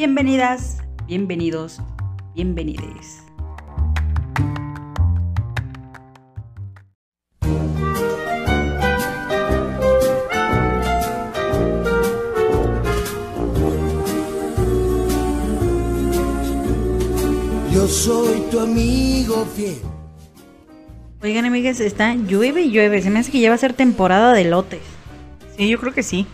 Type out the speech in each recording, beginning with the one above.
Bienvenidas, bienvenidos, bienvenides. Yo soy tu amigo fiel. Oigan, amigas, está llueve y llueve. Se me hace que ya va a ser temporada de lotes. Sí, yo creo que sí.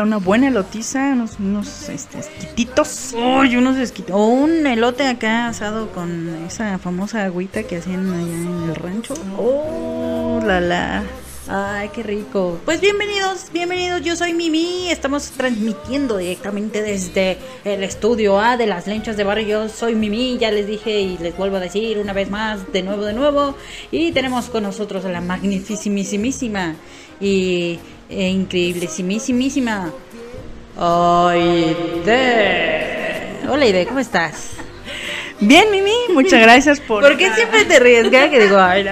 Una buena elotiza, unos, unos este, esquititos. Uy, unos esquitos. O un elote acá asado con esa famosa agüita que hacían allá en el rancho. Oh, la la. Ay, qué rico. Pues bienvenidos, bienvenidos. Yo soy Mimi. Estamos transmitiendo directamente desde el estudio A de las lenchas de barrio. Yo soy Mimi, ya les dije y les vuelvo a decir una vez más, de nuevo, de nuevo. Y tenemos con nosotros a la magnificísima y e increíblesimísima Aide. Hola, Aide, ¿cómo estás? Bien, Mimi, muchas gracias por. ¿Por qué siempre te ríes? Que digo, ay,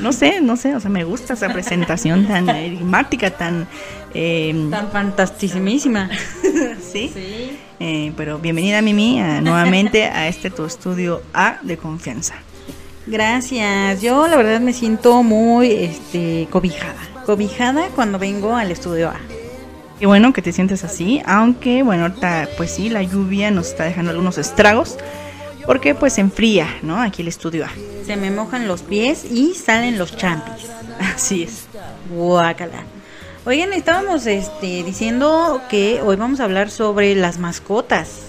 no sé, no sé, o sea, me gusta esa presentación tan enigmática, tan... Eh, tan fantasticísima. ¿Sí? Sí. Eh, pero bienvenida, Mimi, nuevamente a este tu estudio A de confianza. Gracias. Yo la verdad me siento muy este, cobijada. Cobijada cuando vengo al estudio A. Qué bueno que te sientes así, aunque bueno, ahorita pues sí, la lluvia nos está dejando algunos estragos porque pues se enfría, ¿no? Aquí el estudio A. Se me mojan los pies y salen los champis. Así es. Guácala. Oigan, estábamos este, diciendo que hoy vamos a hablar sobre las mascotas.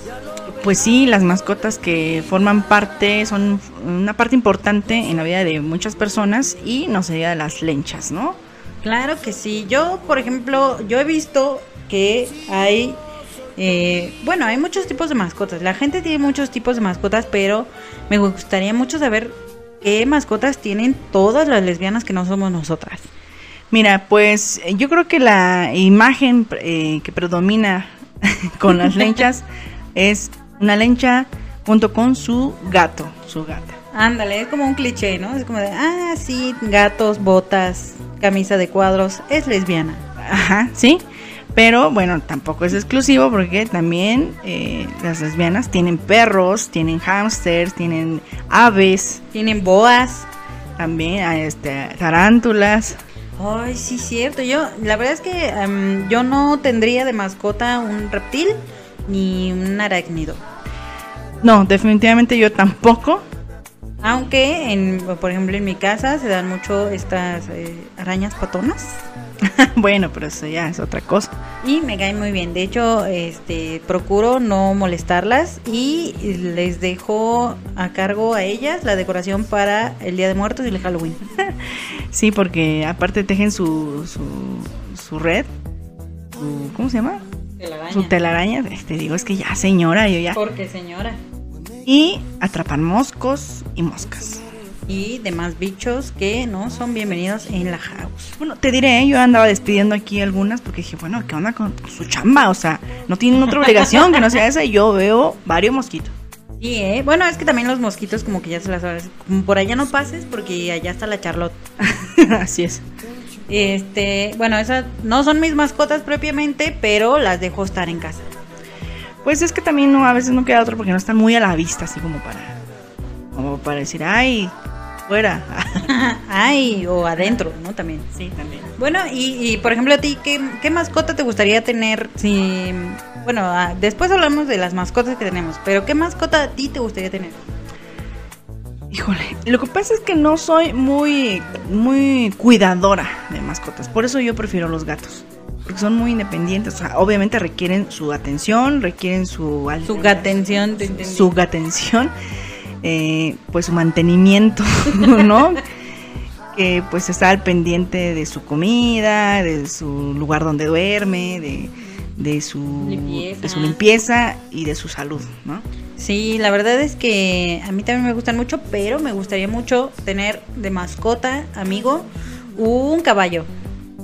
Pues sí, las mascotas que forman parte, son una parte importante en la vida de muchas personas y no sería de las lenchas, ¿no? Claro que sí. Yo, por ejemplo, yo he visto que hay eh, bueno, hay muchos tipos de mascotas. La gente tiene muchos tipos de mascotas, pero me gustaría mucho saber qué mascotas tienen todas las lesbianas que no somos nosotras. Mira, pues yo creo que la imagen eh, que predomina con las lenchas es una lencha junto con su gato, su gata. Ándale, es como un cliché, ¿no? Es como de, ah, sí, gatos, botas, camisa de cuadros, es lesbiana. Ajá, sí. Pero bueno, tampoco es exclusivo porque también eh, las lesbianas tienen perros, tienen hámsters, tienen aves. Tienen boas. También ah, este, tarántulas. Ay, sí, cierto. Yo, la verdad es que em, yo no tendría de mascota un reptil ni un arácnido. No, definitivamente yo tampoco. Aunque, en, por ejemplo, en mi casa se dan mucho estas eh, arañas patonas. bueno, pero eso ya es otra cosa. Y me caen muy bien. De hecho, este procuro no molestarlas y les dejo a cargo a ellas la decoración para el Día de Muertos y el Halloween. sí, porque aparte tejen su, su, su red. ¿Cómo se llama? Telaraña. Su telaraña. Te digo, es que ya, señora, yo ya. Porque señora. Y atrapan moscos y moscas y demás bichos que no son bienvenidos en la house. Bueno, te diré, yo andaba despidiendo aquí algunas porque dije, bueno, ¿qué onda con su chamba? O sea, no tienen otra obligación que no sea esa y yo veo varios mosquitos. Sí, ¿eh? Bueno, es que también los mosquitos como que ya se las sabes. Por allá no pases porque allá está la Charlotte. Así es. Este, bueno, esas no son mis mascotas propiamente, pero las dejo estar en casa. Pues es que también no, a veces no queda otro porque no están muy a la vista, así como para, como para decir, ay, fuera. Ay, o adentro, ¿no? También. Sí, también. Bueno, y, por ejemplo, a ti, ¿qué, mascota te gustaría tener? Si, bueno, ah, después hablamos de las mascotas que tenemos, pero ¿qué mascota a ti te gustaría tener? Híjole, lo que pasa es que no soy muy, muy cuidadora de mascotas, por eso yo prefiero los gatos porque son muy independientes. O sea, obviamente requieren su atención, requieren su... Su atención. Su atención. Eh, pues su mantenimiento, ¿no? que pues está al pendiente de su comida, de su lugar donde duerme, de, de, su, limpieza. de su limpieza y de su salud, ¿no? Sí, la verdad es que a mí también me gustan mucho, pero me gustaría mucho tener de mascota, amigo, un caballo.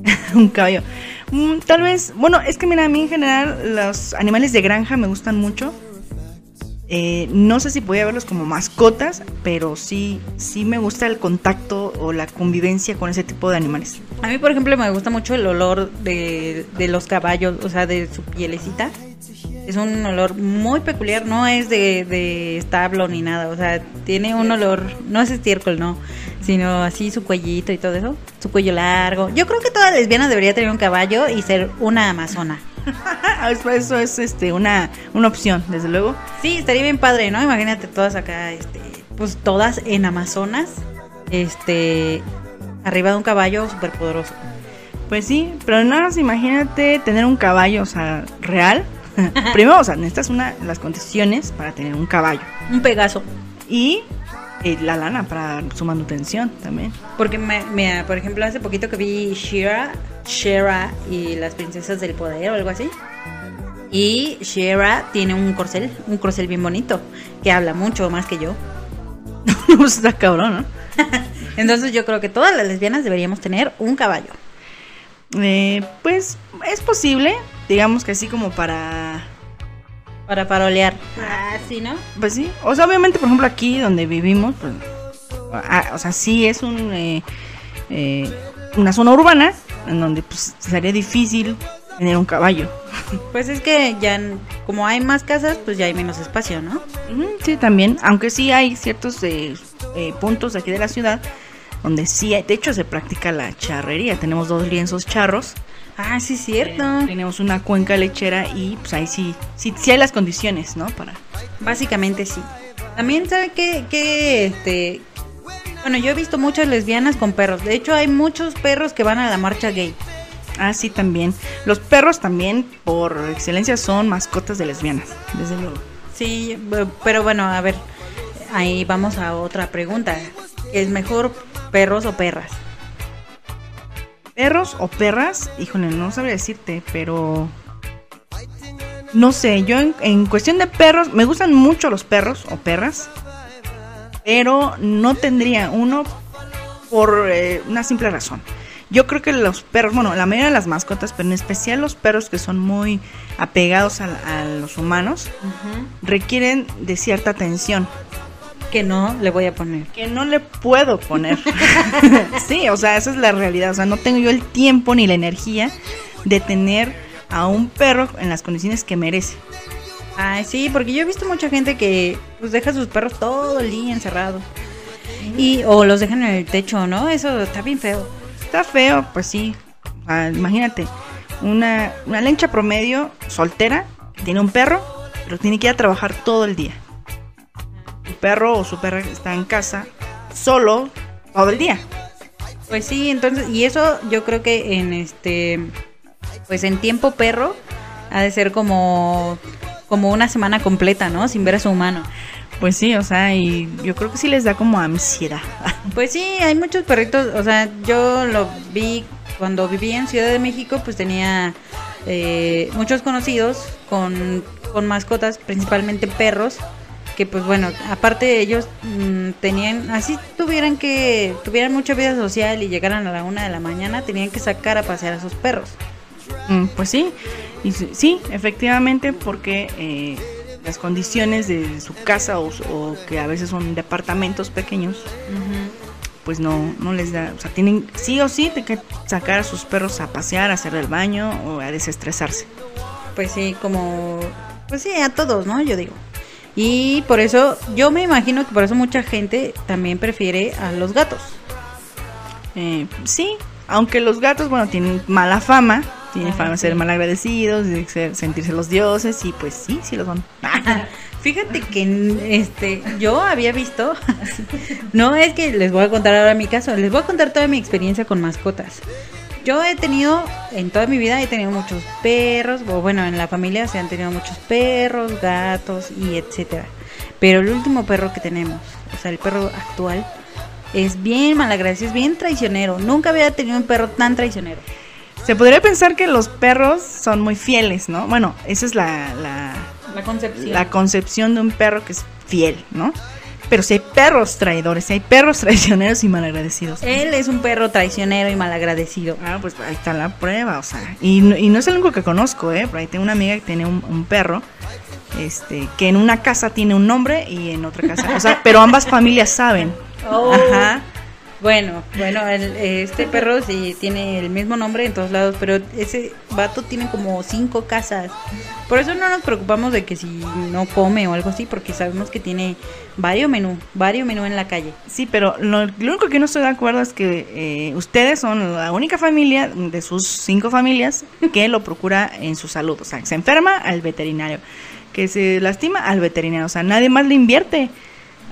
un caballo. Mm, tal vez, bueno, es que mira, a mí en general los animales de granja me gustan mucho eh, no sé si podía verlos como mascotas, pero sí, sí me gusta el contacto o la convivencia con ese tipo de animales. A mí, por ejemplo, me gusta mucho el olor de, los caballos, o sea, de su pielecita. Es un olor muy peculiar, no es de, de establo ni nada, o sea, tiene un olor, no es estiércol, no, sino así su cuellito y todo eso, su cuello largo. Yo creo que toda lesbiana debería tener un caballo y ser una amazona. Eso es este una, una opción, desde luego. Sí, estaría bien padre, ¿no? Imagínate todas acá, este, pues todas en Amazonas, este, arriba de un caballo súper poderoso. Pues sí, pero nada más imagínate tener un caballo, o sea, real. Primero, o sea, necesitas una las condiciones para tener un caballo. Un pegaso. Y eh, la lana para su manutención también. Porque, me, me- por ejemplo, hace poquito que vi Shira, Shira y las princesas del poder o algo así. Y Shira tiene un corcel, un corcel bien bonito, que habla mucho más que yo. Pues está cabrón, ¿no? Entonces yo creo que todas las lesbianas deberíamos tener un caballo. Eh, pues es posible, digamos que así como para... Para parolear. Ah, sí, ¿no? Pues sí, o sea, obviamente, por ejemplo, aquí donde vivimos, pues, ah, o sea, sí es un, eh, eh, una zona urbana en donde pues sería difícil tener un caballo. Pues es que ya, como hay más casas, pues ya hay menos espacio, ¿no? Sí, también, aunque sí hay ciertos eh, eh, puntos aquí de la ciudad donde sí, hay- de hecho se practica la charrería. Tenemos dos lienzos charros, Ah, sí, cierto. eh, tenemos una cuenca lechera y pues ahí sí, sí, sí hay las condiciones, ¿no? Para... Básicamente sí. También, ¿sabe qué? qué, este... Bueno, yo he visto muchas lesbianas con perros. De hecho, hay muchos perros que van a la marcha gay. Ah, sí, también. Los perros también, por excelencia, son mascotas de lesbianas, desde luego. Sí, pero bueno, a ver, ahí vamos a otra pregunta. ¿Es mejor perros o perras? Perros o perras, híjole, no sabría decirte, pero no sé, yo en, en cuestión de perros, me gustan mucho los perros o perras, pero no tendría uno por eh, una simple razón. Yo creo que los perros, bueno, la mayoría de las mascotas, pero en especial los perros que son muy apegados a, a los humanos, requieren de cierta atención Que no le voy a poner. que no le puedo poner. sí, o sea, esa es la realidad. O sea, no tengo yo el tiempo ni la energía de tener a un perro en las condiciones que merece. Ay, sí, porque yo he visto mucha gente que pues deja a sus perros todo el día encerrados. Y, o los dejan en el techo, ¿no? Eso está bien feo. Está feo, pues sí. Ah, imagínate, una, una lencha promedio soltera tiene un perro, pero tiene que ir a trabajar todo el día. Su perro o su perra está en casa solo todo el día. Pues sí, entonces, y eso yo creo que en este, pues en tiempo perro, ha de ser como, como una semana completa, ¿no? Sin ver a su humano. Pues sí, o sea, y yo creo que sí les da como ansiedad. Pues sí, hay muchos perritos, o sea, yo lo vi cuando vivía en Ciudad de México, pues tenía eh, muchos conocidos con, con mascotas, principalmente perros, que pues bueno, aparte ellos mm, tenían, así tuvieran que, tuvieran mucha vida social y llegaran a la una de la mañana, tenían que sacar a pasear a sus perros. Mm, Pues sí, y sí, efectivamente, porque eh, las condiciones de su casa o, o que a veces son departamentos pequeños, pues no, no les da, o sea, tienen sí o sí de que sacar a sus perros a pasear, a hacer el baño o a desestresarse. Pues sí, como, pues sí, a todos, ¿no? Yo digo. Y por eso, yo me imagino que por eso mucha gente también prefiere a los gatos. Eh, sí, aunque los gatos, bueno, tienen mala fama, tienen Ah, fama de ser malagradecidos, de ser- sentirse los dioses, y pues sí, sí lo son. Fíjate que este yo había visto, no es que les voy a contar ahora mi caso, les voy a contar toda mi experiencia con mascotas. Yo he tenido, en toda mi vida he tenido muchos perros, o bueno, en la familia se han tenido muchos perros, gatos y etcétera. Pero el último perro que tenemos, o sea, el perro actual, es bien malagradecido, es bien traicionero. Nunca había tenido un perro tan traicionero. Se podría pensar que los perros son muy fieles, ¿no? Bueno, esa es la, la, La concepción. la concepción de un perro que es fiel, ¿no? Pero si hay perros traidores, si hay perros traicioneros y malagradecidos. Él es un perro traicionero y malagradecido. Ah, pues ahí está la prueba, o sea. Y, no- y no es el único que conozco, ¿eh? Por ahí tengo una amiga que tiene un, un perro, este, que en una casa tiene un nombre y en otra casa, o sea, pero ambas familias saben. Oh. Ajá. Bueno, bueno, el- este perro sí tiene el mismo nombre en todos lados, pero ese vato tiene como cinco casas. Por eso no nos preocupamos de que si no come o algo así, porque sabemos que tiene varios menú, varios menú en la calle. Sí, pero lo, único que no estoy de acuerdo es que eh, ustedes son la única familia de sus cinco familias que lo procura en su salud. O sea, que se enferma al veterinario, que se lastima al veterinario. O sea, nadie más le invierte.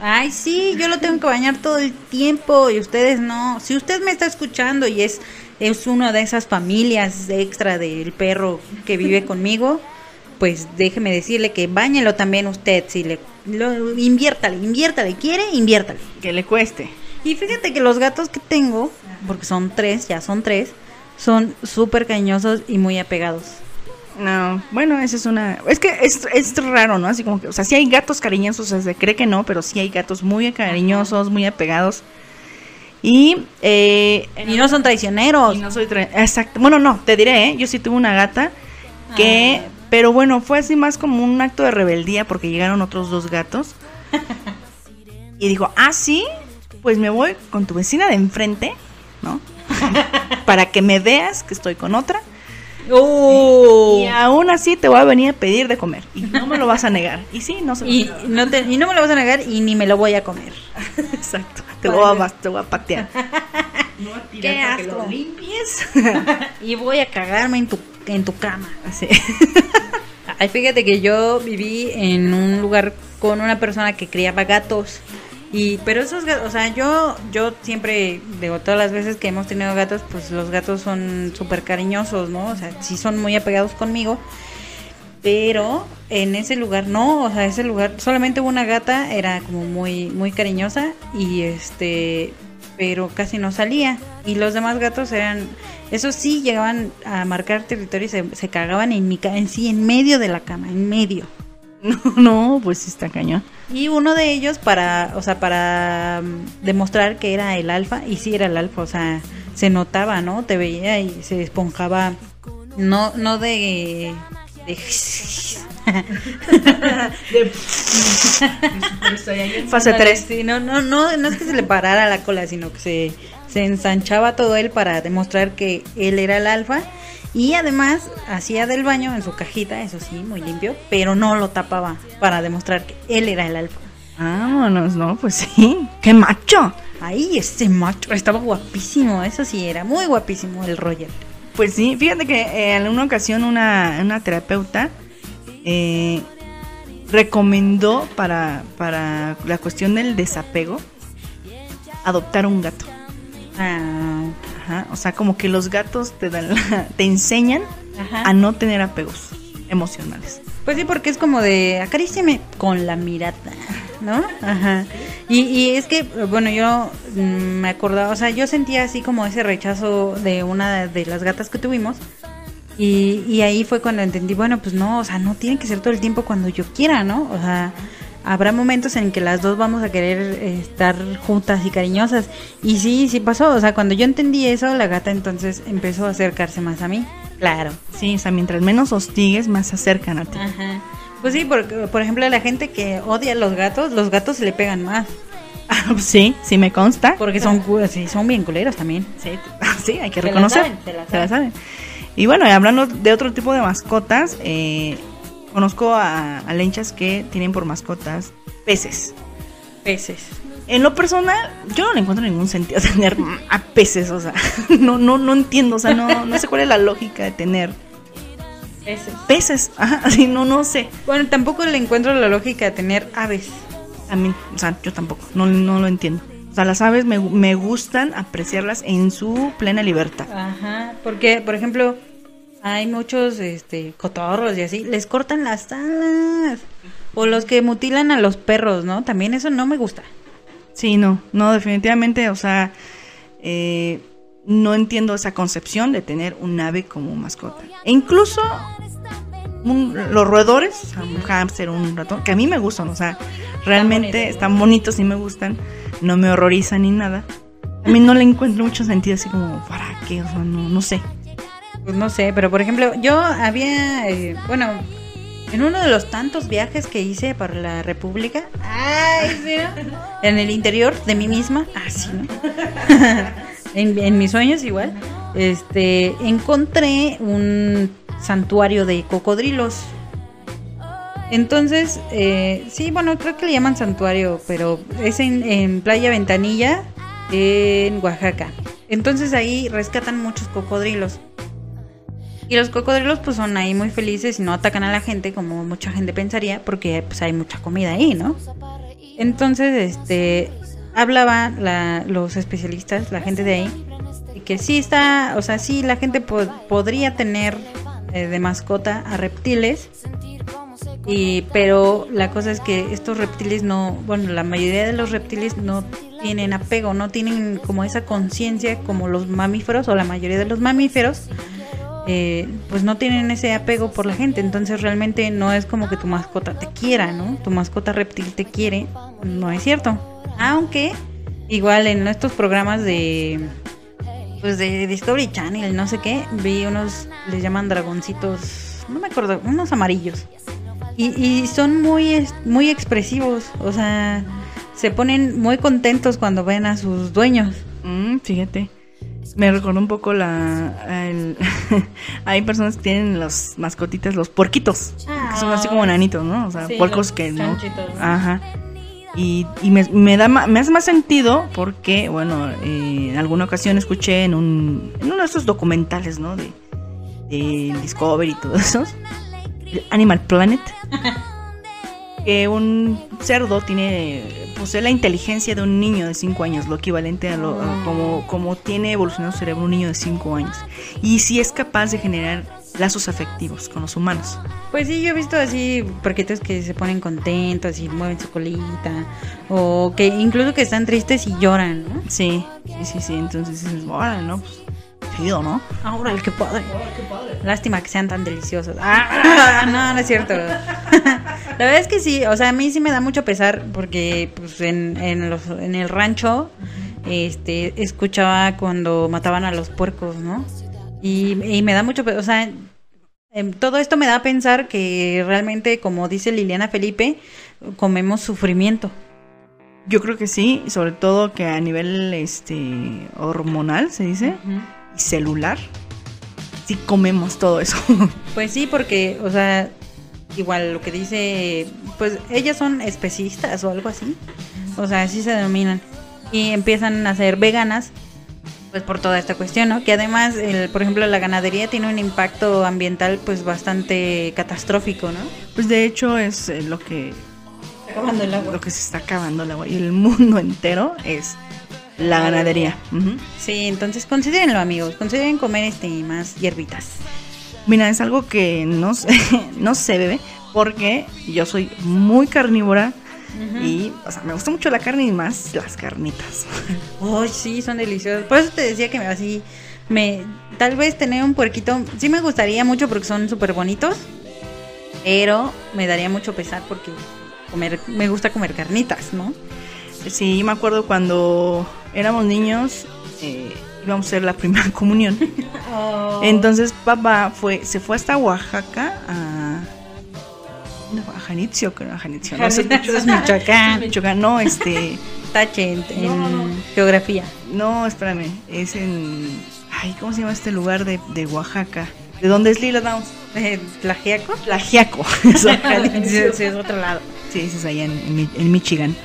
Ay, sí, yo lo tengo que bañar todo el tiempo y ustedes no. Si usted me está escuchando y es, es una de esas familias extra del perro que vive conmigo, pues déjeme decirle que bañelo también usted. Si le, lo, inviértale, inviértale, quiere, inviértale. Que le cueste. Y fíjate que los gatos que tengo, porque son tres, ya son tres, son súper cariñosos y muy apegados. No, bueno, esa es una... Es que es, es raro, ¿no? Así como que, o sea, sí hay gatos cariñosos, o sea, se cree que no, pero sí hay gatos muy cariñosos, muy apegados. Y... Eh, Y no son traicioneros. y no soy... tra- Exacto. Bueno, no, te diré, ¿eh? Yo sí tuve una gata que... Pero bueno, fue así más como un acto de rebeldía porque llegaron otros dos gatos. y dijo, ah, sí, pues me voy con tu vecina de enfrente, ¿no? Para que me veas que estoy con otra. ¡Oh! Y aún así te voy a venir a pedir de comer. Y no me lo vas a negar. Y sí, no se lo Y no, te- y no me lo vas a negar y ni me lo voy a comer. Exacto. Te voy, a, te voy a patear. No a Qué tirar para que lo limpies. Y voy a cagarme en tu, en tu cama. Así. Ay, fíjate que yo viví en un lugar con una persona que criaba gatos. Y, pero esos gatos, o sea, yo, yo siempre, digo, todas las veces que hemos tenido gatos, pues los gatos son súper cariñosos, ¿no? O sea, sí son muy apegados conmigo. Pero en ese lugar no, o sea, ese lugar solamente una gata era como muy, muy cariñosa y este, pero casi no salía. Y los demás gatos eran, esos sí llegaban a marcar territorio y se, se cagaban en mi en sí, en medio de la cama, en medio. No, no, pues sí está cañón. Y uno de ellos para, o sea, para mm, demostrar que era el alfa, y sí era el alfa, o sea, se notaba, ¿no? Te veía y se esponjaba, no, no de, de Fase 3. Sí, no, no, no, no es que se le parara la cola, sino que se, se ensanchaba todo él para demostrar que él era el alfa. Y además hacía del baño en su cajita, eso sí, muy limpio, pero no lo tapaba para demostrar que él era el alfa. Vámonos, no, pues sí. ¡Qué macho! Ahí ese macho estaba guapísimo, eso sí, era muy guapísimo el Roger. Pues sí, fíjate que eh, en una ocasión una, una terapeuta eh, recomendó para, para la cuestión del desapego adoptar un gato. Ah, Ajá, o sea, como que los gatos te dan la- te enseñan Ajá. a no tener apegos emocionales. Pues sí, porque es como de acaríciame con la mirada, ¿no? Ajá. Y, y es que, bueno, yo mm, me acordaba, o sea, yo sentía así como ese rechazo de una de las gatas que tuvimos. Y, y ahí fue cuando entendí, bueno, pues no, o sea, no tiene que ser todo el tiempo cuando yo quiera, ¿no? O sea, habrá momentos en que las dos vamos a querer eh, estar juntas y cariñosas. Y sí, sí pasó, o sea, cuando yo entendí eso, la gata entonces empezó a acercarse más a mí. Claro. Sí, o sea, mientras menos hostigues, más se acercan a ti. Ajá. Pues sí, porque, por ejemplo, la gente que odia a los gatos, los gatos se le pegan más. sí, sí me consta. Porque son, sí, son bien culeros también. Sí, sí, hay que Se la reconocer. saben, se la Se la saben. Y bueno, hablando de otro tipo de mascotas, eh, conozco a, a lenchas que tienen por mascotas peces. Peces. En lo personal, yo no le encuentro ningún sentido a tener a peces, o sea, no, no, no entiendo, o sea, no, no sé cuál es la lógica de tener Peces. peces, ajá, así no, no sé. Bueno, tampoco le encuentro la lógica de tener aves. A mí, o sea, yo tampoco, no, no lo entiendo. O sea, las aves me, me gustan apreciarlas en su plena libertad. Ajá. Porque, por ejemplo, hay muchos este, cotorros y así, les cortan las alas. O los que mutilan a los perros, ¿no? También eso no me gusta. Sí, no, no, definitivamente, o sea, eh, no entiendo esa concepción de tener un ave como mascota. E incluso un- los roedores, un hámster, un ratón, que a mí me gustan, o sea, realmente están bonitos y me gustan, no me horrorizan ni nada. A mí no le encuentro mucho sentido, así como, ¿para qué? O sea, no, no sé. Pues no sé, pero por ejemplo, yo había, eh, bueno, en uno de los tantos viajes que hice para la República, ay, ¿sí, en el interior de mí misma, así, ¿no? en, mis sueños igual, este, encontré un santuario de cocodrilos. Entonces, eh, sí, bueno, creo que le llaman santuario, pero es en Playa Ventanilla, en Oaxaca. Entonces ahí rescatan muchos cocodrilos. Y los cocodrilos pues son ahí muy felices y no atacan a la gente como mucha gente pensaría porque pues hay mucha comida ahí, ¿no? Entonces, este, hablaba la- los especialistas, la gente de ahí, y que sí está, o sea, sí la gente po- podría tener eh, de mascota a reptiles, y pero la cosa es que estos reptiles no, bueno, la mayoría de los reptiles no tienen apego, no tienen como esa conciencia como los mamíferos o la mayoría de los mamíferos. Eh, pues no tienen ese apego por la gente, entonces realmente no es como que tu mascota te quiera, ¿no? Tu mascota reptil te quiere, no es cierto. Aunque igual en estos programas de pues de Discovery Channel, no sé qué, vi unos les llaman dragoncitos, no me acuerdo, unos amarillos. Y, y son muy muy expresivos, o sea, se ponen muy contentos cuando ven a sus dueños. Mm, fíjate. Me recordó un poco la. el- hay personas que tienen los mascotitas, los puerquitos. Que son así como nanitos, ¿no? O sea, Sí, puercos que no. Ajá. Y, y me, me da me hace más sentido porque, bueno, eh, en alguna ocasión escuché en, un, en uno de estos documentales, ¿no? De, de Discovery y todos esos. el Animal Planet. que un cerdo tiene posee la inteligencia de un niño de 5 años, lo equivalente a lo a como, como tiene evolucionado su cerebro un niño de 5 años. Y si es capaz de generar lazos afectivos con los humanos. Pues sí, yo he visto así porquitos que se ponen contentos y mueven su colita, o que incluso que están tristes y lloran, ¿no? Sí, sí, sí, sí. Entonces dices, órale, ¿no? Pues, chido, ¿no? Ahora, qué padre. Lástima que sean tan deliciosos. Ah, no, no es cierto. La verdad es que sí, o sea, a mí sí me da mucho pesar porque pues en, en, los, en el rancho este escuchaba cuando mataban a los puercos, ¿no? Y, y me da mucho, o sea, em, todo esto me da a pensar que realmente, como dice Liliana Felipe, comemos sufrimiento. Yo creo que sí, y sobre todo que a nivel este hormonal, se dice, y celular, sí comemos todo eso. Pues sí, porque, o sea, igual lo que dice, pues ellas son especistas o algo así. O sea, así se denominan. Y empiezan a ser veganas, pues por toda esta cuestión, ¿no? Que además, el, por ejemplo, la ganadería tiene un impacto ambiental pues bastante catastrófico, ¿no? pues de hecho es eh, lo que Acabando el agua. lo que se está acabando el agua y el mundo entero es la ganadería. Sí, entonces considérenlo, amigos. Consideren comer este más hierbitas. Mira, es algo que no se, no se bebe porque yo soy muy carnívora y, o sea, me gusta mucho la carne y más las carnitas. Ay, sí, son deliciosos. Por eso te decía que me así me tal vez tener un puerquito, sí me gustaría mucho porque son súper bonitos, pero me daría mucho pesar porque comer me gusta comer carnitas, ¿no? Sí, me acuerdo cuando éramos niños, eh, íbamos a hacer la primera comunión. Entonces papá fue, se fue hasta Oaxaca a, ¿dónde fue? a Janitzio, creo, a Janitzio. No sé, es Michoacán. Michoacán, no, este, Tache en, en No, no, no. geografía. no, espérame, es en, ay, ¿cómo se llama este lugar de, de Oaxaca? ¿De dónde es Lila Downs? Tlaxiaco. sí, sí, es otro lado. Sí, es allá en, en Mi- en Michigan.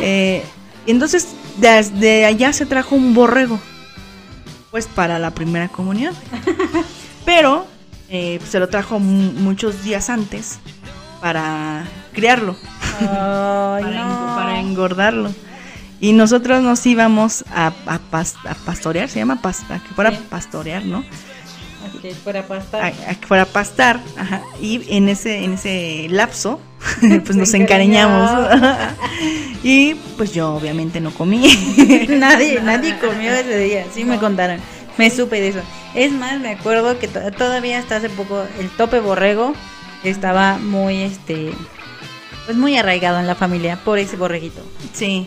Eh, entonces, desde allá se trajo un borrego. Pues para la primera comunión. Pero eh, se lo trajo mu- muchos días antes para criarlo, para, no. en- para engordarlo. Y nosotros nos íbamos a, a pas- a pastorear, se llama pasta, que fuera Sí. pastorear, ¿no? Ok, fuera pasta. a, a que fuera a pastar ajá, y en ese en ese lapso pues nos encariñamos y pues yo obviamente no comí nadie, nadie comió ese día, sí me contaron. Me supe de eso. Es más, me acuerdo que to- todavía hasta hace poco el tope borrego estaba muy, este, pues muy arraigado en la familia por ese borreguito. sí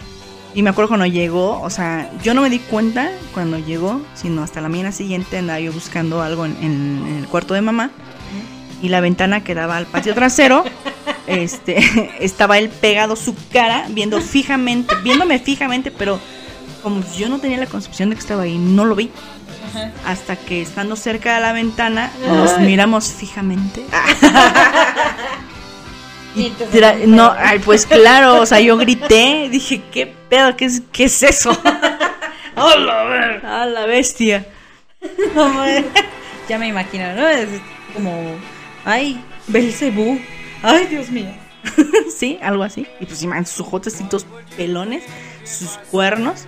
y me acuerdo cuando llegó o sea yo no me di cuenta cuando llegó sino hasta la mañana siguiente andaba yo buscando algo en, en- en el cuarto de mamá y la ventana que daba al patio trasero, este, estaba él pegado su cara, viendo fijamente, viéndome fijamente, pero como yo no tenía la concepción de que estaba ahí, no lo vi. Hasta que estando cerca de la ventana, nos miramos fijamente. No, ay, pues claro, o sea, yo grité, dije, ¿qué pedo? ¿Qué es, qué es eso? ¡A la, a la bestia! ya me imagino, ¿no? Es como, ay, Belcebú. Ay, Dios mío. sí, algo así. Y pues man, sus ojotecitos pelones, sus cuernos.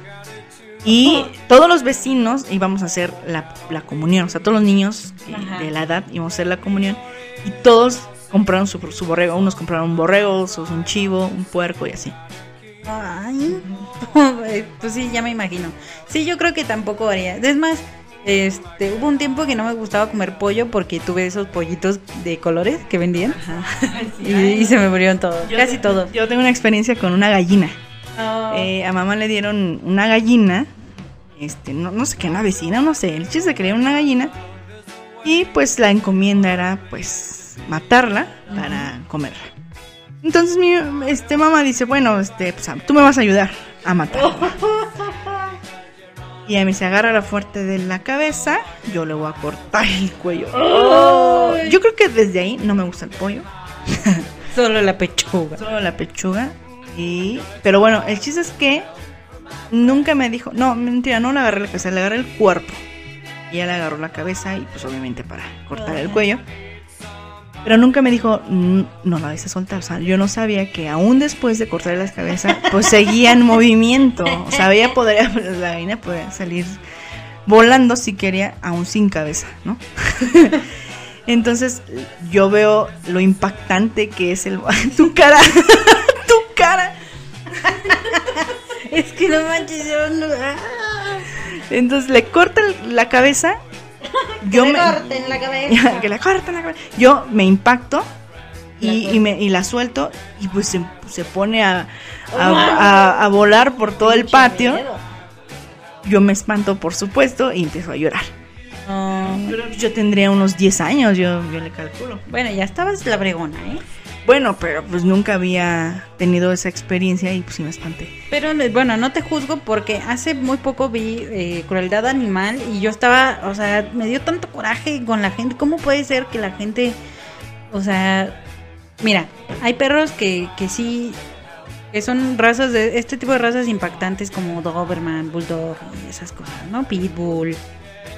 Y todos los vecinos íbamos a hacer la, la comunión. O sea, todos los niños eh, de la edad íbamos a hacer la comunión. Y todos compraron su, su borrego. Unos compraron un borrego, otros un chivo, un puerco y así. Ay, pues sí, ya me imagino. Sí, yo creo que tampoco haría. Es más, este, hubo un tiempo que no me gustaba comer pollo porque tuve esos pollitos de colores que vendían y, y se me murieron todos, casi todos. Yo tengo una experiencia con una gallina. Oh. Eh, a mamá le dieron una gallina, este, no, no sé qué, una vecina, no sé, el chiste es que le dieron una gallina y pues la encomienda era pues matarla para comerla. Entonces mi este, mamá dice, bueno, este, pues, tú me vas a ayudar a matarla. Y a mí se agarra la fuerte de la cabeza, yo le voy a cortar el cuello. Yo creo que desde ahí no me gusta el pollo. Solo la pechuga. Solo la pechuga. Y. Pero bueno, el chiste es que nunca me dijo. No, mentira, no le agarré la cabeza, le agarré el cuerpo. Y ella le agarró la cabeza y pues obviamente para cortar el cuello. Pero nunca me dijo, "Mm, no la vais a soltar. O sea, yo no sabía que aún después de cortar la cabeza, pues seguía en movimiento. O sea, ella podría, la gallina podría salir volando si quería, aún sin cabeza, ¿no? Entonces yo veo lo impactante que es el tu cara, tu cara. Es que no manches, yo no. ah. Entonces le cortan la cabeza. Yo Le me corten la cabeza. que le cortan la cabeza. Yo me impacto y, y me, y la suelto y pues se, se pone a, a, a- a volar por todo el patio. Yo me espanto, por supuesto, y empiezo a llorar. Pero yo tendría unos 10 años, yo, yo le calculo. Bueno, ya estabas la bregona, ¿eh? Bueno, pero pues nunca había tenido esa experiencia y pues sí me espanté. Pero bueno, no te juzgo porque hace muy poco vi eh, crueldad animal y yo estaba, o sea, me dio tanto coraje con la gente. ¿Cómo puede ser que la gente, o sea, mira, hay perros que, que sí, que son razas de, este tipo de razas impactantes como Doberman, Bulldog y esas cosas, ¿no? Pitbull,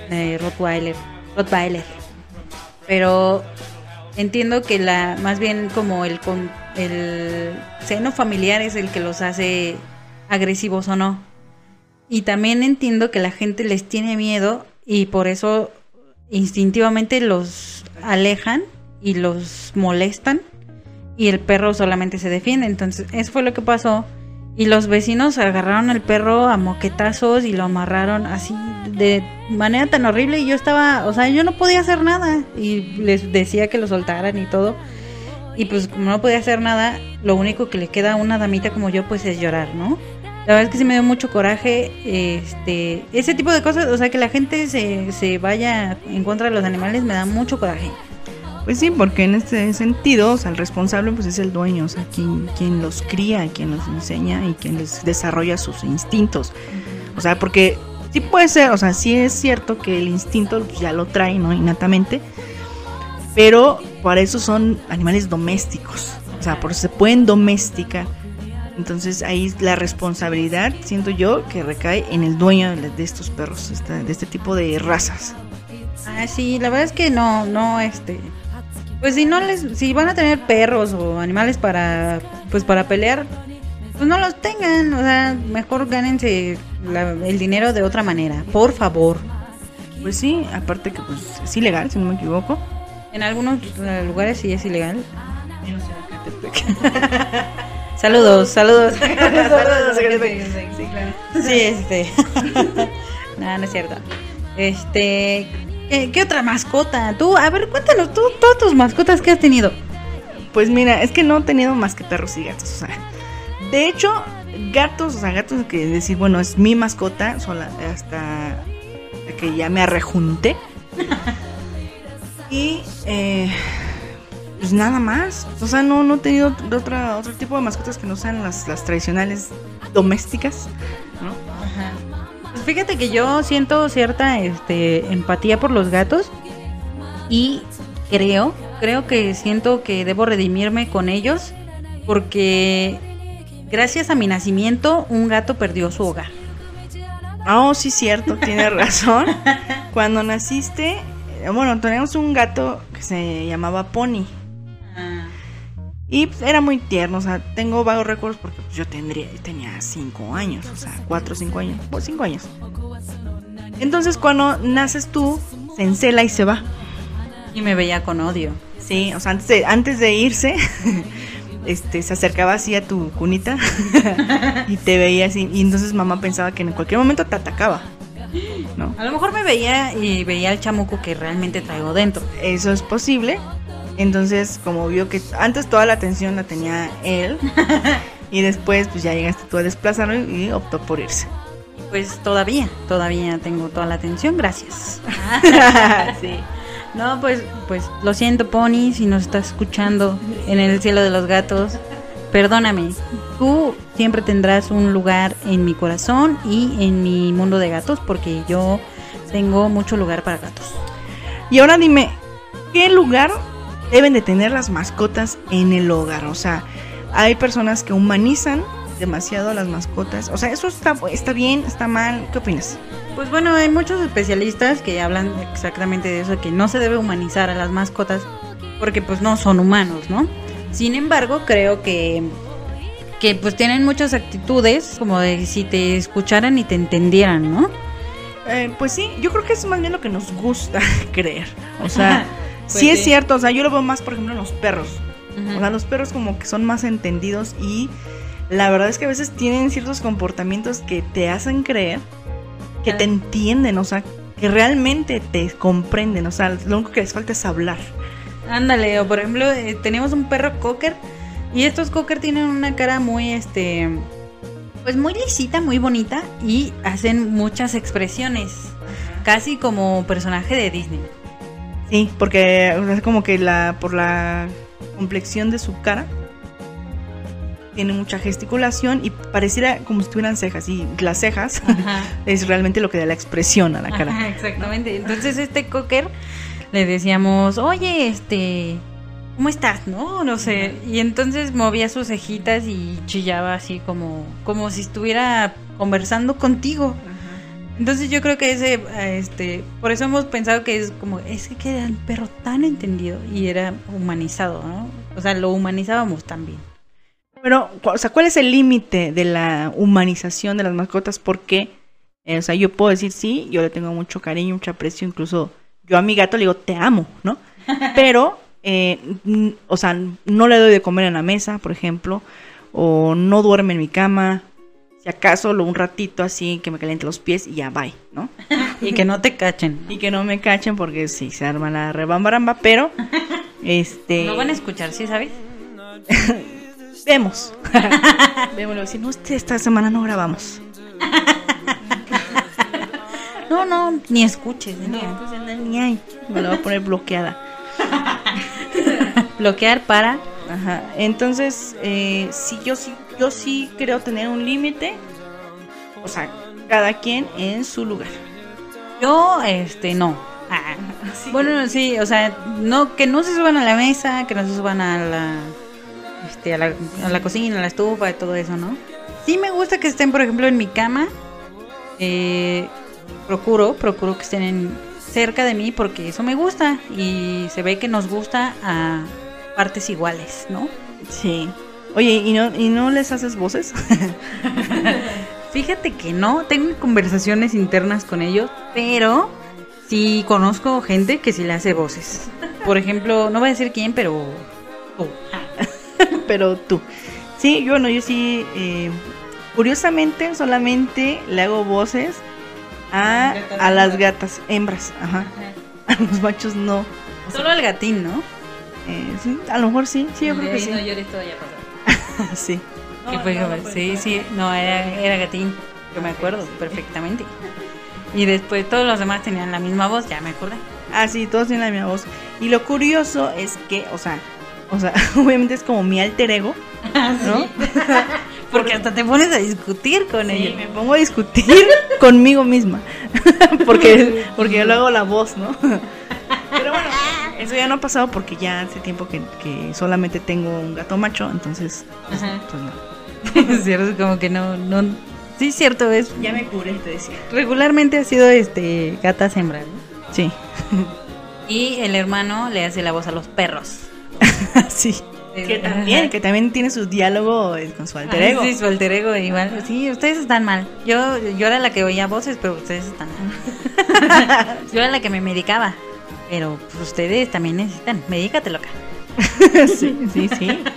eh, Rottweiler, Rottweiler. Pero entiendo que la más bien como el con el seno familiar es el que los hace agresivos o no. Y también entiendo que la gente les tiene miedo y por eso instintivamente los alejan y los molestan y el perro solamente se defiende. Entonces eso fue lo que pasó y los vecinos agarraron al perro a moquetazos y lo amarraron así de manera tan horrible y yo estaba, o sea, yo no podía hacer nada y les decía que lo soltaran y todo. Y pues como no podía hacer nada, lo único que le queda a una damita como yo pues es llorar, ¿no? La verdad es que sí me dio mucho coraje este ese tipo de cosas, o sea, que la gente se, se vaya en contra de los animales me da mucho coraje. Pues sí, porque en este sentido, o sea, el responsable pues es el dueño, o sea, quien, quien los cría, quien los enseña y quien les desarrolla sus instintos. O sea, porque sí puede ser, o sea, sí es cierto que el instinto pues, ya lo trae, ¿no? Innatamente, pero para eso son animales domésticos, o sea, por eso se pueden domesticar. Entonces ahí la responsabilidad, siento yo, que recae en el dueño de, estos perros, de este tipo de razas. Ah, sí, la verdad es que no, no, este, pues si no les, si van a tener perros o animales para, pues para pelear, pues no los tengan, o sea, mejor gánense la- el dinero de otra manera, por favor. Pues sí, aparte que pues es ilegal, si no me equivoco. En algunos eh, lugares sí es ilegal. saludos, saludos. saludos. Sí, este. no, no es cierto. Este. ¿Qué, qué otra mascota? Tú, a ver, cuéntanos tú, todas tus mascotas que has tenido. Pues mira, es que no he tenido más que perros y gatos, o sea. De hecho, gatos, o sea, gatos que decir, bueno, es mi mascota, sola, hasta que ya me arrejunté. y eh, pues nada más. O sea, no, no he tenido otra, otro tipo de mascotas que no sean las, las tradicionales domésticas, ¿no? Pues fíjate que yo siento cierta este, empatía por los gatos y creo, creo que siento que debo redimirme con ellos porque gracias a mi nacimiento un gato perdió su hogar. Oh, sí, cierto, tiene razón. Cuando naciste, eh, bueno, teníamos un gato que se llamaba Pony. Y pues, era muy tierno, o sea, tengo vagos recuerdos porque pues, yo tendría, tenía cinco años, o sea, cuatro o cinco años, pues cinco años. Entonces cuando naces tú, se encela y se va. Y me veía con odio. Sí, o sea, antes de, antes de irse, este, se acercaba así a tu cunita y te veía así. Y entonces mamá pensaba que en cualquier momento te atacaba. ¿No? A lo mejor me veía y veía el chamuco que realmente traigo dentro. Eso es posible. Entonces, como vio que antes toda la atención la tenía él, y después pues ya llegaste tú a desplazarlo y optó por irse. Pues todavía, todavía tengo toda la atención, gracias. sí. No, pues, pues lo siento, Pony, si nos estás escuchando en el cielo de los gatos. Perdóname, tú siempre tendrás un lugar en mi corazón y en mi mundo de gatos porque yo tengo mucho lugar para gatos. Y ahora dime, ¿qué lugar deben de tener las mascotas en el hogar? O sea, hay personas que humanizan demasiado a las mascotas. O sea, ¿eso está, está bien, está mal? ¿Qué opinas? Pues bueno, hay muchos especialistas que hablan exactamente de eso, que no se debe humanizar a las mascotas porque pues no son humanos, ¿no? Sin embargo, creo que que pues tienen muchas actitudes como de si te escucharan y te entendieran, ¿no? Eh, pues sí, yo creo que es más bien lo que nos gusta creer. O sea, Pues sí es sí. cierto, o sea, yo lo veo más, por ejemplo, en los perros. O sea, los perros como que son más entendidos y la verdad es que a veces tienen ciertos comportamientos que te hacen creer que te Ah. entienden, o sea, que realmente te comprenden, o sea, lo único que les falta es hablar. Ándale, o por ejemplo, eh, tenemos un perro cocker y estos cocker tienen una cara muy, este, pues muy lisita, muy bonita y hacen muchas expresiones, casi como personaje de Disney. Sí, porque o sea, como que la por la complexión de su cara tiene mucha gesticulación y pareciera como si tuvieran cejas y las cejas Ajá. es realmente lo que da la expresión a la cara. Ajá, exactamente. Entonces este cocker le decíamos, oye, este, ¿cómo estás? No, no sé. Y entonces movía sus cejitas y chillaba así como, como si estuviera conversando contigo. Entonces yo creo que ese, este, por eso hemos pensado que es como, es que era un perro tan entendido y era humanizado, ¿no? O sea, lo humanizábamos también. Pero, o sea, ¿cuál es el límite de la humanización de las mascotas? Porque, eh, o sea, yo puedo decir sí, yo le tengo mucho cariño, mucho aprecio, incluso yo a mi gato le digo te amo, ¿no? Pero, eh, o sea, no le doy de comer en la mesa, por ejemplo, o no duerme en mi cama, si acaso lo un ratito así que me caliente los pies y ya bye, ¿no? Y que no te cachen. Y que no me cachen porque sí, se arma la rebambaramba, pero, este... No van a escuchar, ¿sí sabes? Vemos. Vemos, le voy a decir, no, esta semana no grabamos. No, no, ni escuches. No, ni- pues ni ahí. Me la voy a poner bloqueada. Bloquear para Ajá. Entonces, eh, sí, yo sí, yo sí creo tener un límite. O sea, cada quien en su lugar. Yo, este, no. Ah. Bueno, sí, o sea, no, que no se suban a la mesa, que no se suban a la, este, a la, a la cocina, a la estufa y todo eso, ¿no? Sí me gusta que estén, por ejemplo, en mi cama. Eh, procuro, procuro que estén en- cerca de mí porque eso me gusta y se ve que nos gusta a partes iguales, ¿no? Sí. Oye, ¿y no, ¿y no les haces voces? Fíjate que no, tengo conversaciones internas con ellos, pero sí conozco gente que sí le hace voces. Por ejemplo, no voy a decir quién, pero tú. Pero tú. Sí, yo no, yo sí. eh, curiosamente, solamente le hago voces a, a las gatas, hembras. Ajá. A los machos no. Solo al gatín, ¿no? Eh, sí, a lo mejor sí, sí, yo creo que sí. ya pasó. sí. Sí, sí, no, era, era gatín. Yo me acuerdo perfectamente. Y después todos los demás tenían la misma voz, ya me acordé. Ah, sí, todos tienen la misma voz. Y lo curioso es que, o sea, O sea, obviamente es como mi alter ego, ¿no? Porque hasta te pones a discutir con Sí, ella. me pongo a discutir conmigo misma. porque, porque yo lo hago la voz, ¿no? Eso ya no ha pasado porque ya hace tiempo que, que solamente tengo un gato macho, entonces, pues, pues no. es cierto, como que no, no. Sí, es cierto, es. Ya me curé, te decía. Regularmente ha sido este gata hembra, ¿no? Sí, Y el hermano le hace la voz a los perros. sí. Que también, que también tiene su diálogo eh, con su alter Ah, ego. Sí, su alter ego igual. Sí, ustedes están mal. Yo, yo era la que oía voces, pero ustedes están mal. yo era la que me medicaba. Pero pues, ustedes también necesitan. Medícate, loca. sí, sí, sí.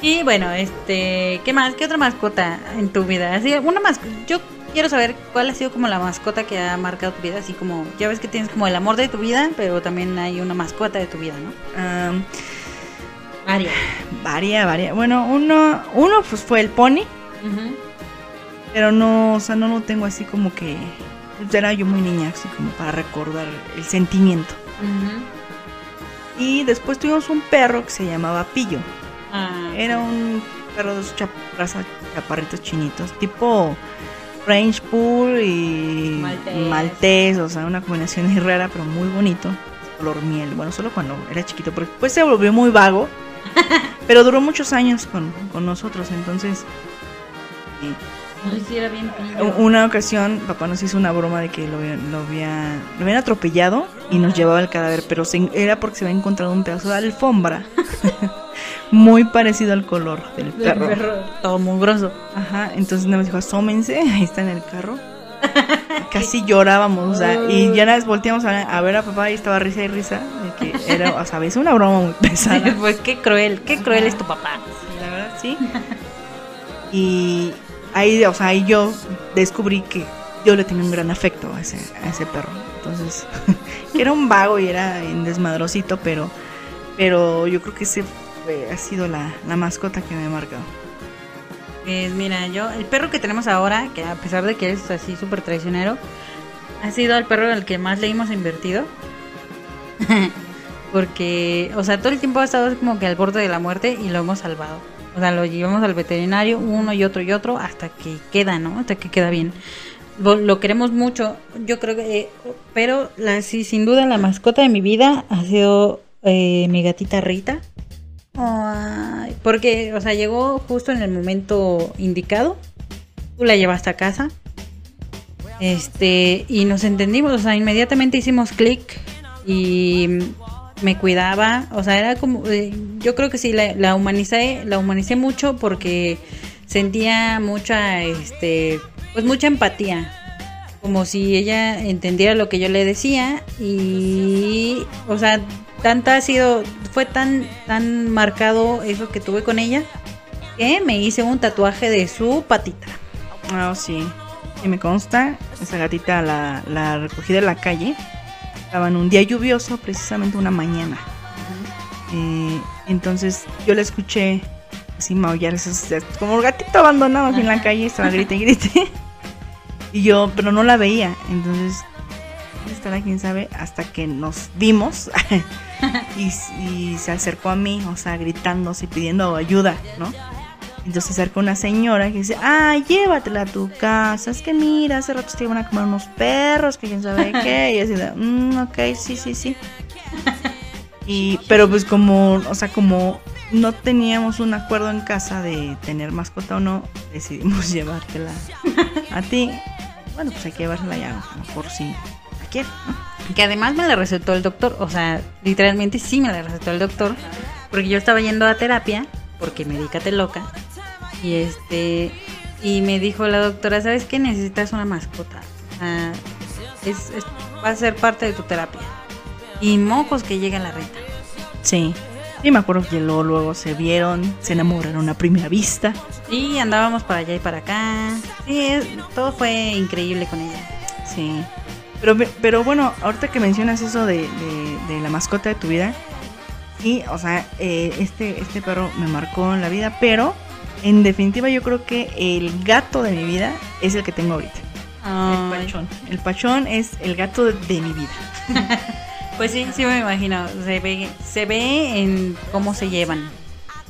Y bueno, este, ¿qué más? ¿Qué otra mascota en tu vida? Así, una mas yo quiero saber cuál ha sido como la mascota que ha marcado tu vida, así como ya ves que tienes como el amor de tu vida, pero también hay una mascota de tu vida, ¿no? Am, Varias. varia, varia. Bueno, uno, uno pues fue el pony, pero no, o sea, no lo tengo así como que era yo muy niña, así como para recordar el sentimiento. Y después tuvimos un perro que se llamaba Pillo. Ah, Era un perro de chap- raza chaparritos chinitos, tipo French Pool y Maltés. maltés, o sea, una combinación ahí rara, pero muy bonito. Color miel, bueno, solo cuando era chiquito, pero después se volvió muy vago, pero duró muchos años con, con nosotros, entonces. Era bien pillo. Una ocasión, papá nos hizo una broma de que lo, lo, había, lo habían atropellado y nos llevaba el cadáver, pero se- era porque se había encontrado un pedazo de alfombra muy parecido al color del El perro. perro todo mugroso. Ajá, entonces nada más dijo, asómense, ahí está en el carro. Casi llorábamos, o sea, y ya más volteamos a, a ver a papá y estaba risa y risa, de que era, o sea, es una broma muy pesada. pues qué cruel, qué cruel es tu papá. La verdad, sí. Y ahí, o sea, ahí yo descubrí que yo le tenía un gran afecto a ese, a ese perro. Entonces, era un vago y era un desmadrosito, pero, pero yo creo que ese fue- ha sido la, la mascota que me ha marcado. Pues mira, yo, el perro que tenemos ahora, que a pesar de que es así súper traicionero, ha sido el perro al que más le hemos invertido. Porque, o sea, todo el tiempo ha estado como que al borde de la muerte y lo hemos salvado. O sea, lo llevamos al veterinario, uno y otro y otro, hasta que queda, ¿no? Hasta que queda bien. Lo, queremos mucho, yo creo que, eh, pero la, sí, sin duda la mascota de mi vida ha sido eh, mi gatita Rita. Porque, o sea, llegó justo en el momento indicado. Tú la llevaste a casa. Este, y nos entendimos, o sea, inmediatamente hicimos clic y me cuidaba, o sea, era como, eh, yo creo que sí, la, la humanicé, la humanicé mucho porque sentía mucha, este, pues mucha empatía, como si ella entendiera lo que yo le decía y, o sea, tanta ha sido, fue tan, tan marcado eso que tuve con ella que me hice un tatuaje de su patita. Ah, sí. Y me consta, esa gatita la, la recogí de la calle. Estaba en un día lluvioso, precisamente una mañana. Eh, entonces yo la escuché así maullar, como el gatito abandonado así en la calle, estaba grite y grite. Y yo, pero no la veía. Entonces, ¿dónde estará? ¿Quién sabe? Hasta que nos vimos y, y se acercó a mí, o sea, gritándose y pidiendo ayuda, ¿no? Entonces se acerca una señora que dice, ah, llévatela a tu casa, es que mira, hace rato te iban a comer unos perros, que quién sabe qué, y así de, "Mm, ok, sí, sí, sí. Y, pero pues como, o sea, como no teníamos un acuerdo en casa de tener mascota o no, decidimos llevártela a ti. Bueno, pues hay que llevársela ya, por si la quiere. Que además me la recetó el doctor, o sea, literalmente sí me la recetó el doctor, porque yo estaba yendo a terapia, porque medícate loca, y este, y me dijo la doctora, ¿sabes qué? Necesitas una mascota, es, es- va a ser parte de tu terapia. Y mocos que llega la reta. Sí. Y me acuerdo que luego, luego se vieron, se enamoraron a primera vista. Y andábamos para allá y para acá. Sí, es- todo fue increíble con ella. Sí. Pero, pero bueno, ahorita que mencionas eso de, de- de la mascota de tu vida, sí, o sea, eh, este, este perro me marcó en la vida, pero en definitiva yo creo que el gato de mi vida es el que tengo ahorita. El pachón. El pachón es el gato de, de mi vida. Pues sí, sí me imagino. Se ve, se ve en cómo se llevan.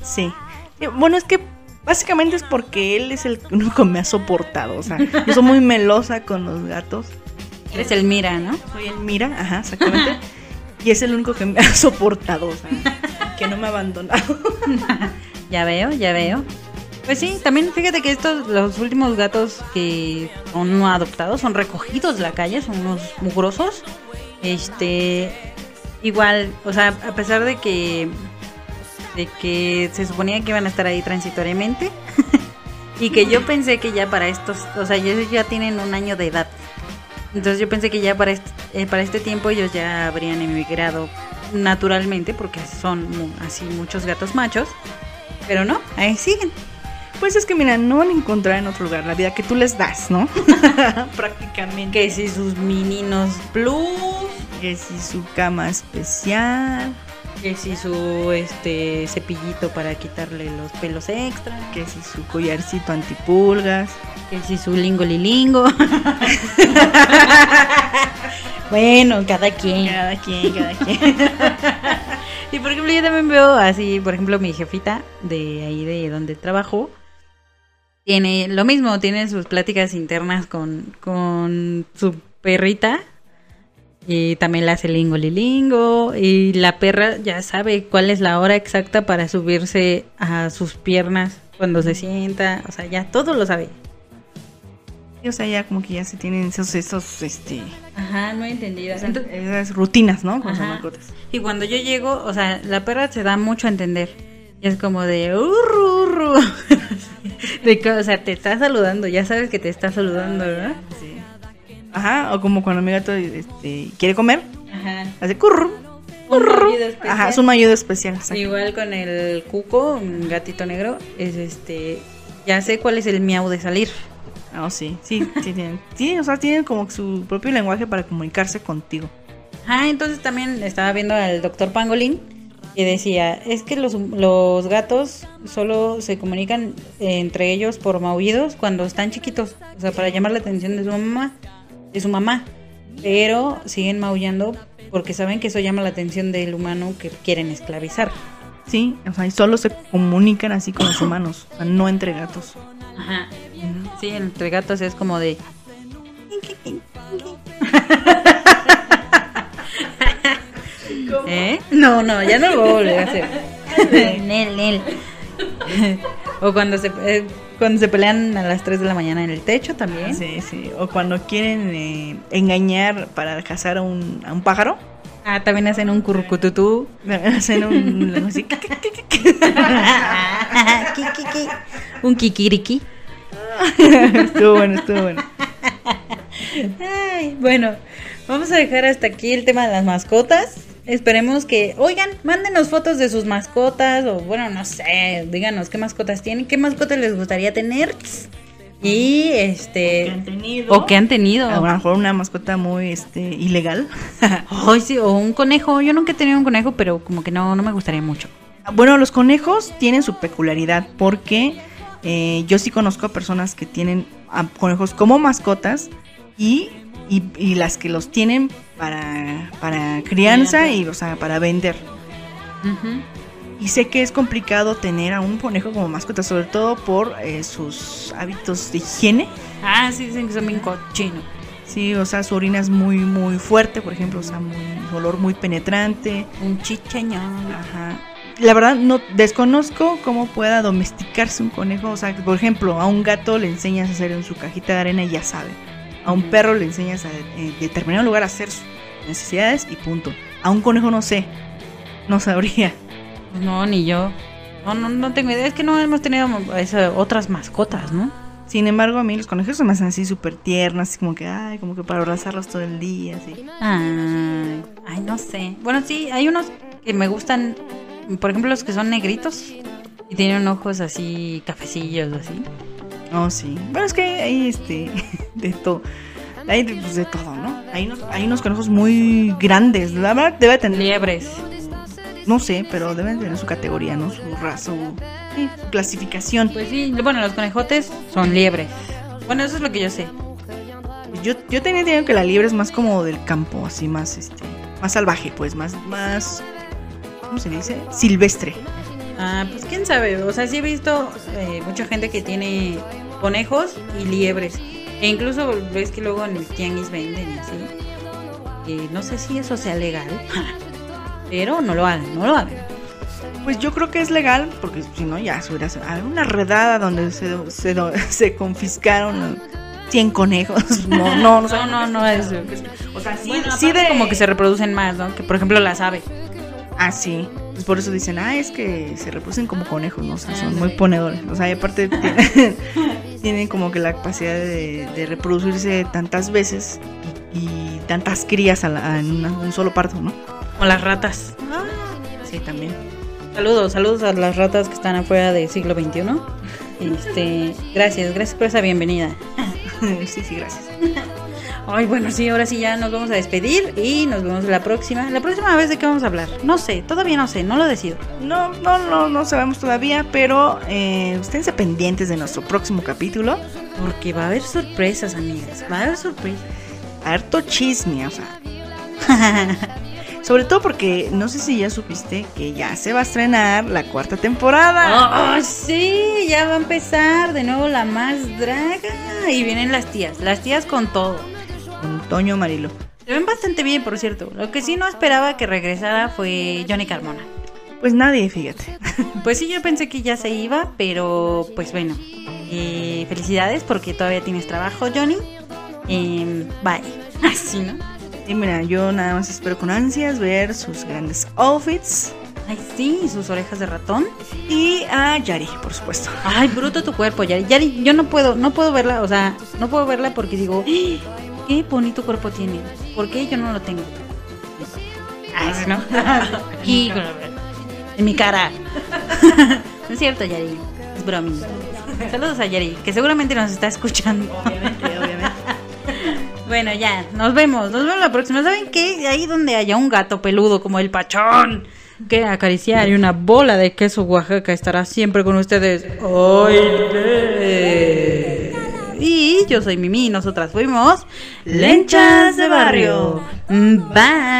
Sí. Eh, Bueno, es que básicamente es porque él es el único que me ha soportado. O sea, yo soy muy melosa con los gatos. Eres el mira, ¿no? Soy el Mira, ajá, exactamente. y es el único que me ha soportado, o sea, que no me ha abandonado. Ya veo, ya veo. Pues sí, también fíjate que estos, los últimos gatos que son adoptados, son recogidos de la calle, son unos mugrosos. Este, igual, o sea, a pesar de que, de que se suponía que iban a estar ahí transitoriamente, y que yo pensé que ya para estos, o sea, ellos ya tienen un año de edad. Entonces yo pensé que ya para este, para este tiempo ellos ya habrían emigrado naturalmente, porque son así muchos gatos machos. Pero no, ahí siguen. Pues es que, mira, no van a encontrar en otro lugar la vida que tú les das, ¿no? Prácticamente. Que si sus meninos plus, Que si su cama especial, que si su este cepillito para quitarle los pelos extra, que si su collarcito antipulgas. que si su lingo lilingo. bueno, cada quien. Cada quien, cada quien. Y por ejemplo, yo también veo así, por ejemplo, mi jefita de ahí de donde trabajo tiene lo mismo, tiene sus pláticas internas con, con su perrita y también la hace lingo lilingo y la perra ya sabe cuál es la hora exacta para subirse a sus piernas cuando se sienta, o sea, ya todo lo sabe. Y, o sea, ya como que ya se tienen esos, esos, este, Ajá, no he entendido. esas rutinas, ¿no? Con sus mascotas. Y cuando yo llego, o sea, la perra se da mucho a entender. Y es como de urru, urru. de que, o sea, te está saludando, ya sabes que te está saludando, ¿verdad? Sí. Ajá, o como cuando mi gato este, quiere comer, Ajá. hace especial. Ajá, es un maullido especial. exacto. Igual con el cuco, un gatito negro, es este, ya sé cuál es el miau de salir. Ah, sí, sí, sí, tienen. Sí, o sea, tienen como su propio lenguaje para comunicarse contigo. Ah, entonces también estaba viendo al doctor Pangolín y decía, es que los, los gatos solo se comunican entre ellos por maullidos cuando están chiquitos, o sea, para llamar la atención de su mamá, de su mamá, pero siguen maullando porque saben que eso llama la atención del humano que quieren esclavizar. Sí, o sea, y solo se comunican así con los humanos, o sea, no entre gatos. Ajá. Sí, entre gatos es como de... ¿Eh? No, no, ya no lo voy a volver a hacer. Nel, nel. O cuando se, eh, cuando se pelean a las 3 de la mañana en el techo también. Sí, sí. O cuando quieren eh, engañar para cazar a un, a un pájaro, Ah, también hacen un currucututú. hacen un. así, un kikiriki. estuvo bueno, estuvo bueno. Ay, bueno, vamos a dejar hasta aquí el tema de las mascotas. Esperemos que, oigan, mándenos fotos de sus mascotas o bueno, no sé, díganos qué mascotas tienen, qué mascotas les gustaría tener y este tenido. o qué han tenido. A lo mejor una mascota muy este, ilegal. Ay, sí, o un conejo. Yo nunca he tenido un conejo, pero como que no, no me gustaría mucho. Bueno, los conejos tienen su peculiaridad porque eh, yo sí conozco a personas que tienen a conejos como mascotas y, y- y las que los tienen para, para crianza y o sea, para vender. Y sé que es complicado tener a un conejo como mascota, sobre todo por eh, sus hábitos de higiene. Ah, sí, dicen que son bien cochinos. Sí, o sea, su orina es muy, muy fuerte, por ejemplo, o sea, muy, su olor muy penetrante. Un chicheñón. Ajá. La verdad, no desconozco cómo pueda domesticarse un conejo. O sea, por ejemplo, a un gato le enseñas a hacer en su cajita de arena y ya sabe. A un perro le enseñas a en determinado lugar a hacer sus necesidades y punto. A un conejo no sé. No sabría. No, ni yo. No, no, no tengo idea. Es que no hemos tenido otras mascotas, ¿no? Sin embargo, a mí los conejos se me hacen así súper tiernos, así como que, ay, como que para abrazarlos todo el día, así. Ay, ay, no sé. Bueno, sí, hay unos que me gustan. Por ejemplo, los que son negritos y tienen ojos así, cafecillos, así. Oh, sí. Bueno, es que hay este, de todo. Hay de, pues, de todo, ¿no? Hay unos, hay unos conejos muy grandes. La verdad, debe tener. Liebres. No sé, pero deben tener su categoría, ¿no? Su raza, su, sí, su clasificación. Pues sí, bueno, los conejotes son liebres. Bueno, eso es lo que yo sé. Yo, yo tenía entendido que la liebre es más como del campo, así más, este, más salvaje, pues, más, más, ¿cómo se dice? Silvestre. Ah, pues quién sabe. O sea, sí he visto eh, mucha gente que tiene conejos y liebres. E incluso ves que luego en el tianguis venden y así. Eh, no sé si eso sea legal. Pero no lo hagan, no lo hagan. Pues yo creo que es legal, porque si no, ya se hubiera una redada donde se, se, se confiscaron 100 conejos. No, no, no, No, no, no es. O sea, sí, Bueno, sí de como que se reproducen más, ¿no? Que por ejemplo las aves. Ah, sí. Pues por eso dicen, ah, es que se reproducen como conejos, ¿no? O sea, Ah, son muy ponedores. O sea, y aparte tienen, tienen como que la capacidad de, de reproducirse tantas veces y, y tantas crías a la- en una- un solo parto, ¿no? Como las ratas. Sí, también. Saludos, saludos a las ratas que están afuera del siglo XXI. Este, gracias, gracias por esa bienvenida. sí, sí, gracias. Ay, bueno, sí, ahora sí ya nos vamos a despedir y nos vemos la próxima. La próxima vez de qué vamos a hablar. No sé, todavía no sé, no lo decido. No, no, no, no sabemos todavía, pero eh, esténse pendientes de nuestro próximo capítulo. Porque va a haber sorpresas, amigas. Va a haber sorpresas. Harto chisme, o sea. Sobre todo porque no sé si ya supiste que ya se va a estrenar la cuarta temporada. ¡Oh, sí! Ya va a empezar de nuevo la más draga. Y vienen las tías, las tías con todo. Con Toño Marilo. Se ven bastante bien, por cierto. Lo que sí no esperaba que regresara fue Johnny Carmona. Pues nadie, fíjate. Pues sí, yo pensé que ya se iba, pero pues bueno. eh, felicidades porque todavía tienes trabajo, Johnny. Eh, bye. Así, ¿no? Y mira, yo nada más espero con ansias ver sus grandes outfits. Ay, sí, y sus orejas de ratón. Y a Yari, por supuesto. Ay, bruto tu cuerpo, Yari. Yari, yo no puedo, no puedo verla, o sea, no puedo verla porque digo, "Ah, qué bonito cuerpo tiene. ¿Por qué yo no lo tengo? Sí, ¿no? Aquí, en mi cara. No es cierto, Yari. Es bromi. Saludos a Yari, que seguramente nos está escuchando. Obviamente, obviamente. Bueno, ya, nos vemos, nos vemos la próxima. ¿Saben qué? Ahí donde haya un gato peludo como el pachón que acariciar y una bola de queso Oaxaca estará siempre con ustedes. ¡Oye! Yo soy Mimi y nosotras fuimos Lenchas de Barrio. Bye.